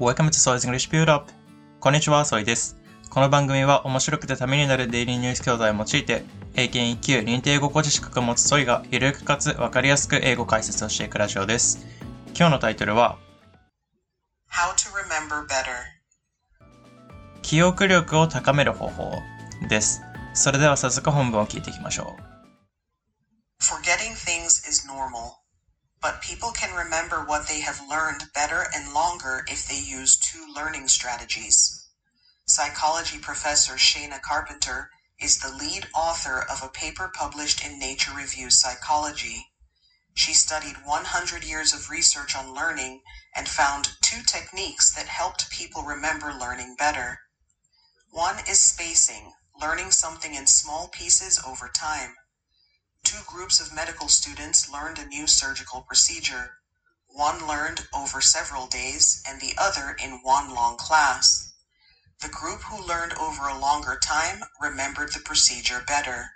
Welcome to Soy's English Build Up! こんにちは、ソイです。この番組は面白くてためになるデイリーニュース教材を用いて、英検1級認定語語詞資格を持つソイが、ゆるくかつわかりやすく英語解説をしていくラジオです。今日のタイトルは、How to remember better 記憶力を高める方法です。それでは早速本文を聞いていきましょう。Forgetting things is normal. But people can remember what they have learned better and longer if they use two learning strategies. Psychology professor Shana Carpenter is the lead author of a paper published in Nature Reviews Psychology. She studied 100 years of research on learning and found two techniques that helped people remember learning better. One is spacing, learning something in small pieces over time two groups of medical students learned a new surgical procedure. One learned over several days and the other in one long class. The group who learned over a longer time remembered the procedure better.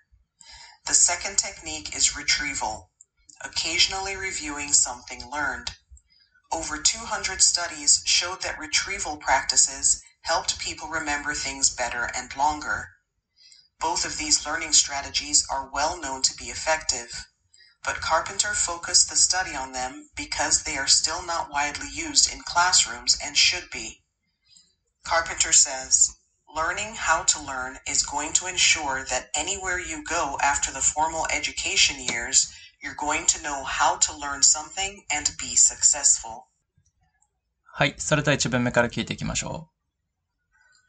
The second technique is retrieval, occasionally reviewing something learned. Over 200 studies showed that retrieval practices helped people remember things better and longer. Both of these learning strategies are well known to be effective, but Carpenter focused the study on them because they are still not widely used in classrooms and should be. Carpenter says, Learning how to learn is going to ensure that anywhere you go after the formal education years, you're going to know how to learn something and be successful. はい、それでは一文目から聞いていきましょ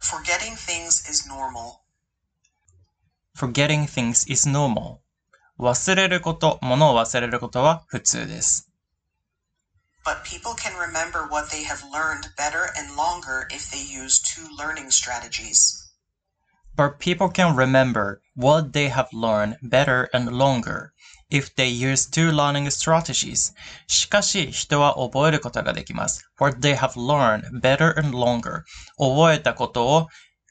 う。Forgetting things is normal. Forgetting things is normal. 忘れること、物を忘れることは普通です。But people can remember what they have learned better and longer if they use two learning strategies. But people can remember what they have learned better and longer if they use two learning strategies. しかし、人は覚えることができます。What they have learned better and longer. 覚えたことを、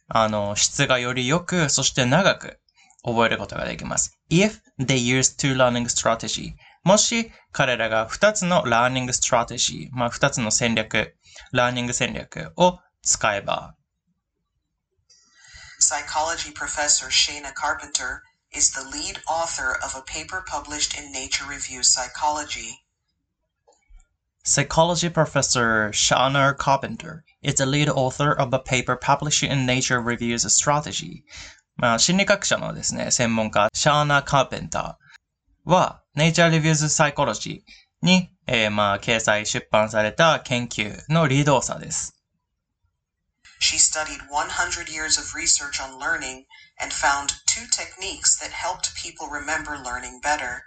あの、質がより良く、そして長く覚えることができます。if they use two learning strategy もし彼らが2つの learning strategy まあ2つの戦略 learning 戦略を使えば Psychology professor Shana Carpenter is the lead author of a paper published in Nature Reviews Psychology. Psychology professor Shana Carpenter is the lead author of a paper published in Nature Reviews Strategy. まあ、心理学者のですね、専門家、シャーナ・カーペンターは、Nature Reviews Psychology に、えー、まあ、掲載、出版された研究のリードオーサーです。She studied 100 years of research on learning and found two techniques that helped people remember learning better.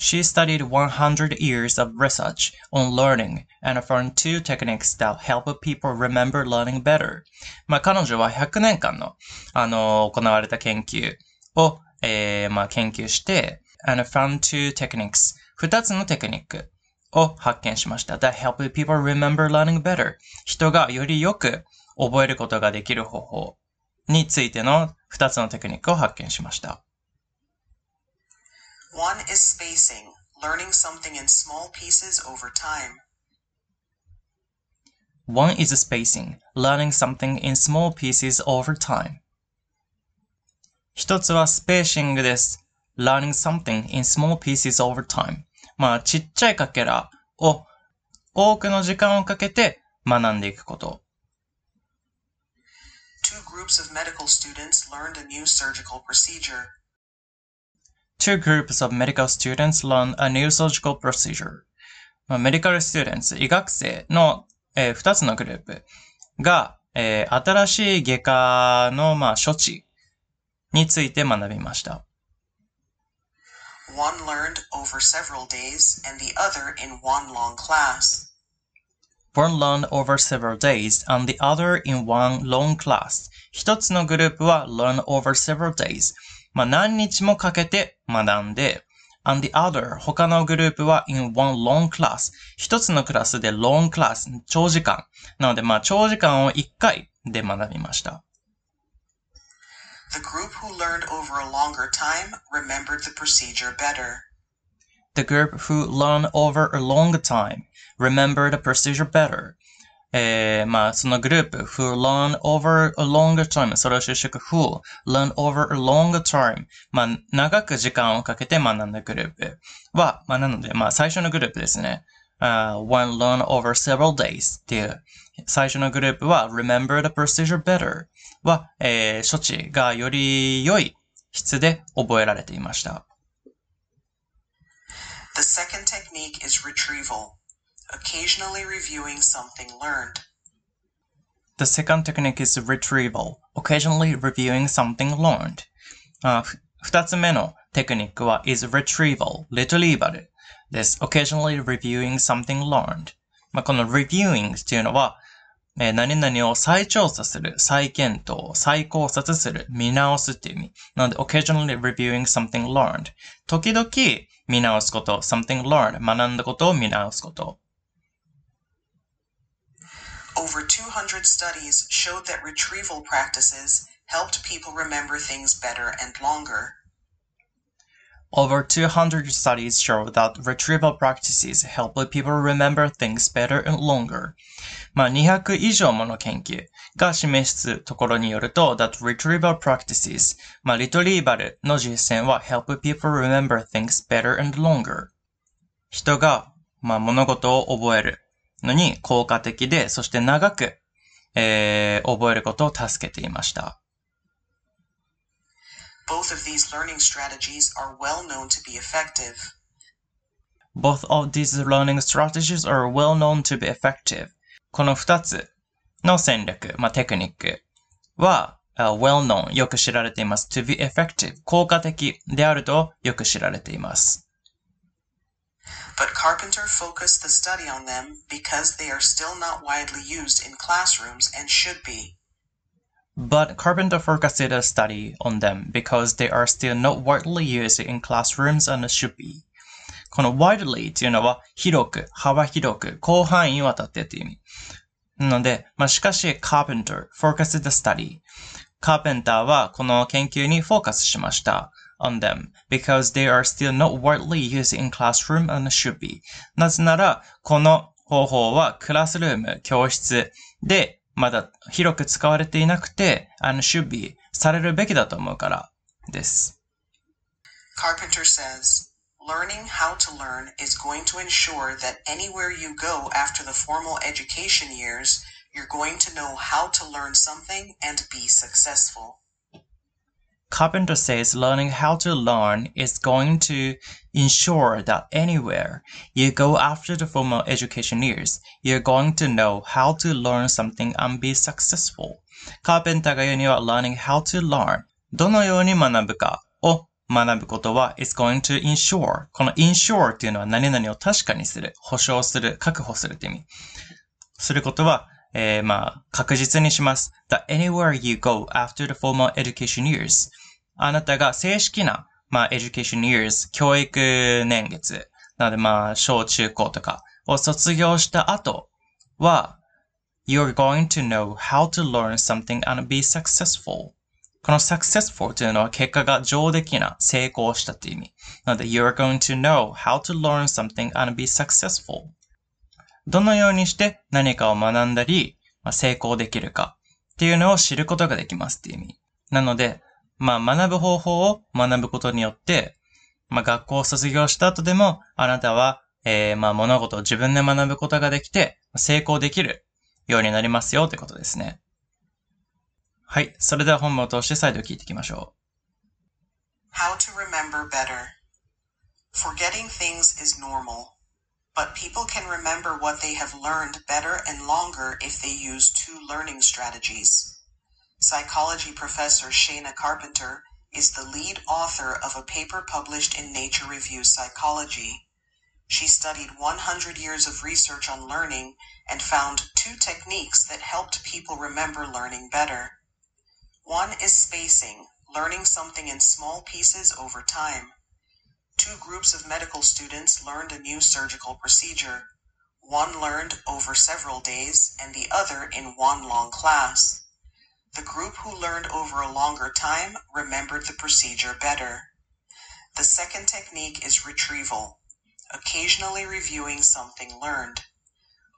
She studied 100 years of research on learning and found two techniques that help people remember learning better. まあ、彼女は100年間の、あの、行われた研究を、えー、まあ、研究して、and found two techniques 二つのテクニックを発見しました。that help people remember learning better 人がよりよく覚えることができる方法についての二つのテクニックを発見しました。One is spacing, learning something in small pieces over time. One is spacing, learning something in small pieces over time. 一つはスペーシングです。learning something in small pieces over time. まあ、ちっちゃいかけらを多くの時間をかけて学んでいくこと。Two groups of medical students learned a new surgical procedure. two groups of medical students learn a new surgical procedure. まあ、メディカルスチューデンツ、医学生の、えー、2つのグループが、えー、新しい外科の、まあ、処置について学びました。One learned over several days and the other in one long class. One learned over several days and the other in one long class. 一つのグループは learn over several days。 まあ、何日もかけて学んで、and the other 他のグループは in one long class 一つのクラスで long class 長時間なのでまあ長時間を一回で学びました The group who learned over a longer time remembered the procedure better. The group who learned over a longer time remembered the procedure better. えー、まあ、そのグループ who learn over a longer time それを就職 who learn over a longer time まあ、長く時間をかけて学んだグループは、まあ、なので、まあ、最初のグループですね。Uh, one learn over several days っていう最初のグループは remember the procedure better は、えー、処置がより良い質で覚えられていました。The second technique is retrieval, occasionally reviewing something learned. The second technique is retrieval, occasionally reviewing something learned. あ二つ目のテクニックは is retrieval, retrieval です。occasionally reviewing something learned. まあ、この reviewing っていうのは、えー、何々を再調査する、再検討、再考察する、見直すっていう意味。なので、occasionally reviewing something learned。時々見直すこと、something learned。学んだことを見直すこと。 Over 200 studies showed that retrieval practices helped people remember things better and longer. Over 200 studies show that retrieval practices help people remember things better and longer. まあ、200以上もの研究が示すところによると、that retrieval practices、まあ、リトリーバルの実践は help people remember things better and longer。人が、まあ、物事を覚える のに効果的で、そして長く、えー、覚えることを助けていました。Both of these learning strategies are well known to be effective. Both of these learning strategies are well known to be effective. この二つの戦略、まあ、テクニックは、uh, well known よく知られています。to be effective 効果的であるとよく知られています。but Carpenter focused the study on them because they are still not widely used in classrooms and should be. But Carpenter focused a study on them because they are still not widely used in classrooms and should be. この widely っていうのは広く、幅広く、広範囲にわたってっていう意味。なので、まあ、しかし Carpenter focused the study。Carpenter はこの研究にフォーカスしました。on them because they are still not widely used in classroom and should be. なぜなら、この方法はクラスルーム、教室でまだ広く使われていなくて、and should be されるべきだと思うからです。Carpenter says, Learning how to learn is going to ensure that anywhere you go after the formal education years, you're going to know how to learn something and be successful. Carpenter says learning how to learn is going to ensure that anywhere you go after the formal education years, you're going to know how to learn something and be successful. カーペンターが言うには learning how to learn どのように学ぶかを学ぶことは is going to ensure この ensure っていうのは何々を確かにする、保証する、確保するって意味。することは、 えー、まあ、確実にします。that anywhere you go after the formal education years あなたが正式な、まあ、education years 教育年月なのでまあ、小中高とかを卒業した後は you're going to know how to learn something and be successful この successful というのは結果が上出来な、成功したという意味。なので、you're going to know how to learn something and be successful. どのようにして何かを学んだり、成功できるかっていうのを知ることができますっていう意味。なので、まあ、学ぶ方法を学ぶことによって、まあ、学校を卒業した後でも、あなたは、えー、まあ、物事を自分で学ぶことができて、成功できるようになりますよってことですね。はい。それでは本文を通して再度聞いていきましょう。How to remember better. Forgetting things is normal, but people can remember what they have learned better and longer if they use two learning strategies. Psychology professor Shana Carpenter is the lead author of a paper published in Nature Reviews Psychology. She studied 100 years of research on learning and found two techniques that helped people remember learning better. One is spacing, learning something in small pieces over time. Two groups of medical students learned a new surgical procedure. One learned over several days and the other in one long class. The group who learned over a longer time remembered the procedure better. The second technique is retrieval, occasionally reviewing something learned.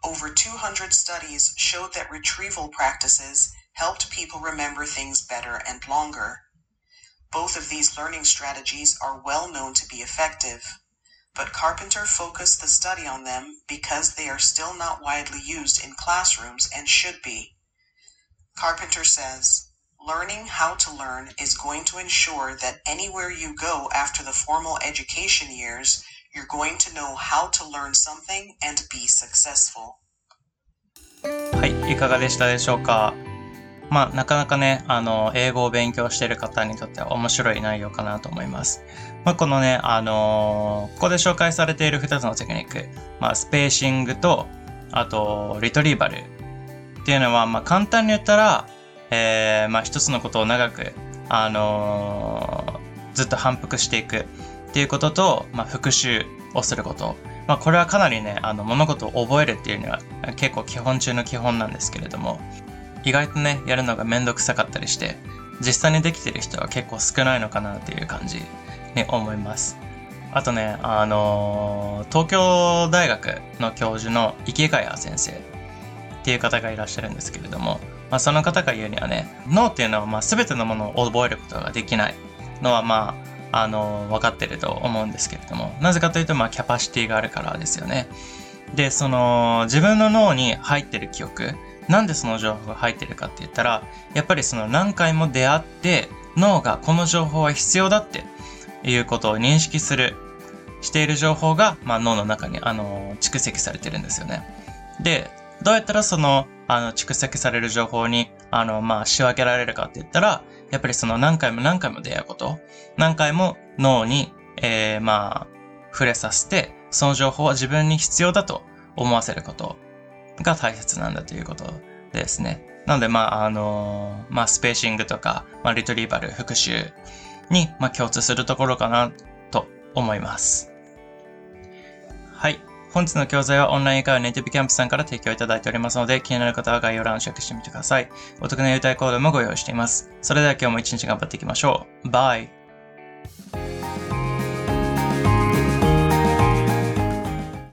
Over 200 studies showed that retrieval practices helped people remember things better and longer Both of these learning strategies are well known to be effective, but Carpenter focused the study on them because they are still not widely used in classrooms and should be. Carpenter says, Learning how to learn is going to ensure that anywhere you go after the formal education years, you're going to know how to learn something and be successful. はい、いかがでしたでしょうか まあ、なかなかね、あの、英語を勉強している方にとっては面白い内容かなと思います。まあ、このね、あのー、ここで紹介されている2つのテクニック、まあ、スペーシングと、あと、リトリーバルっていうのは、まあ、簡単に言ったら、えー、まあ、一つのことを長く、あのー、ずっと反復していくっていうことと、まあ、復習をすること。まあ、これはかなりね、あの、物事を覚えるっていうには結構基本中の基本なんですけれども、意外とね、やるのがめんどくさかったりして、実際にできてる人は結構少ないのかなっていう感じに思います。あとね、あのー、東京大学の教授の池谷先生っていう方がいらっしゃるんですけれども、まあ、その方が言うにはね、脳っていうのはまあ全てのものを覚えることができないのはまあ、あの、分かってると思うんですけれども、なぜかというとまあキャパシティがあるからですよね。で、その自分の脳に入ってる記憶、なんでその情報が入ってるかって言ったら、やっぱりその何回も出会って、脳がこの情報は必要だっていうことを認識する、している情報が、まあ、脳の中に、あの、蓄積されてるんですよね。で、どうやったらその、あの、蓄積される情報に、あの、まあ、仕分けられるかって言ったら、やっぱりその何回も何回も出会うこと、何回も脳に、えー、まあ、触れさせて、その情報は自分に必要だと思わせることが大切なんだということですね。なので、まあ、あのまあ、スペーシングとか、まあ、リトリーバル、復習に、まあ、共通するところかなと思います。はい。本日の教材はオンライン会話ネイティブキャンプさんから提供いただいておりますので、気になる方は概要欄をチェックしてみてください。お得な優待コードもご用意しています。それでは今日も一日頑張っていきましょう。バイ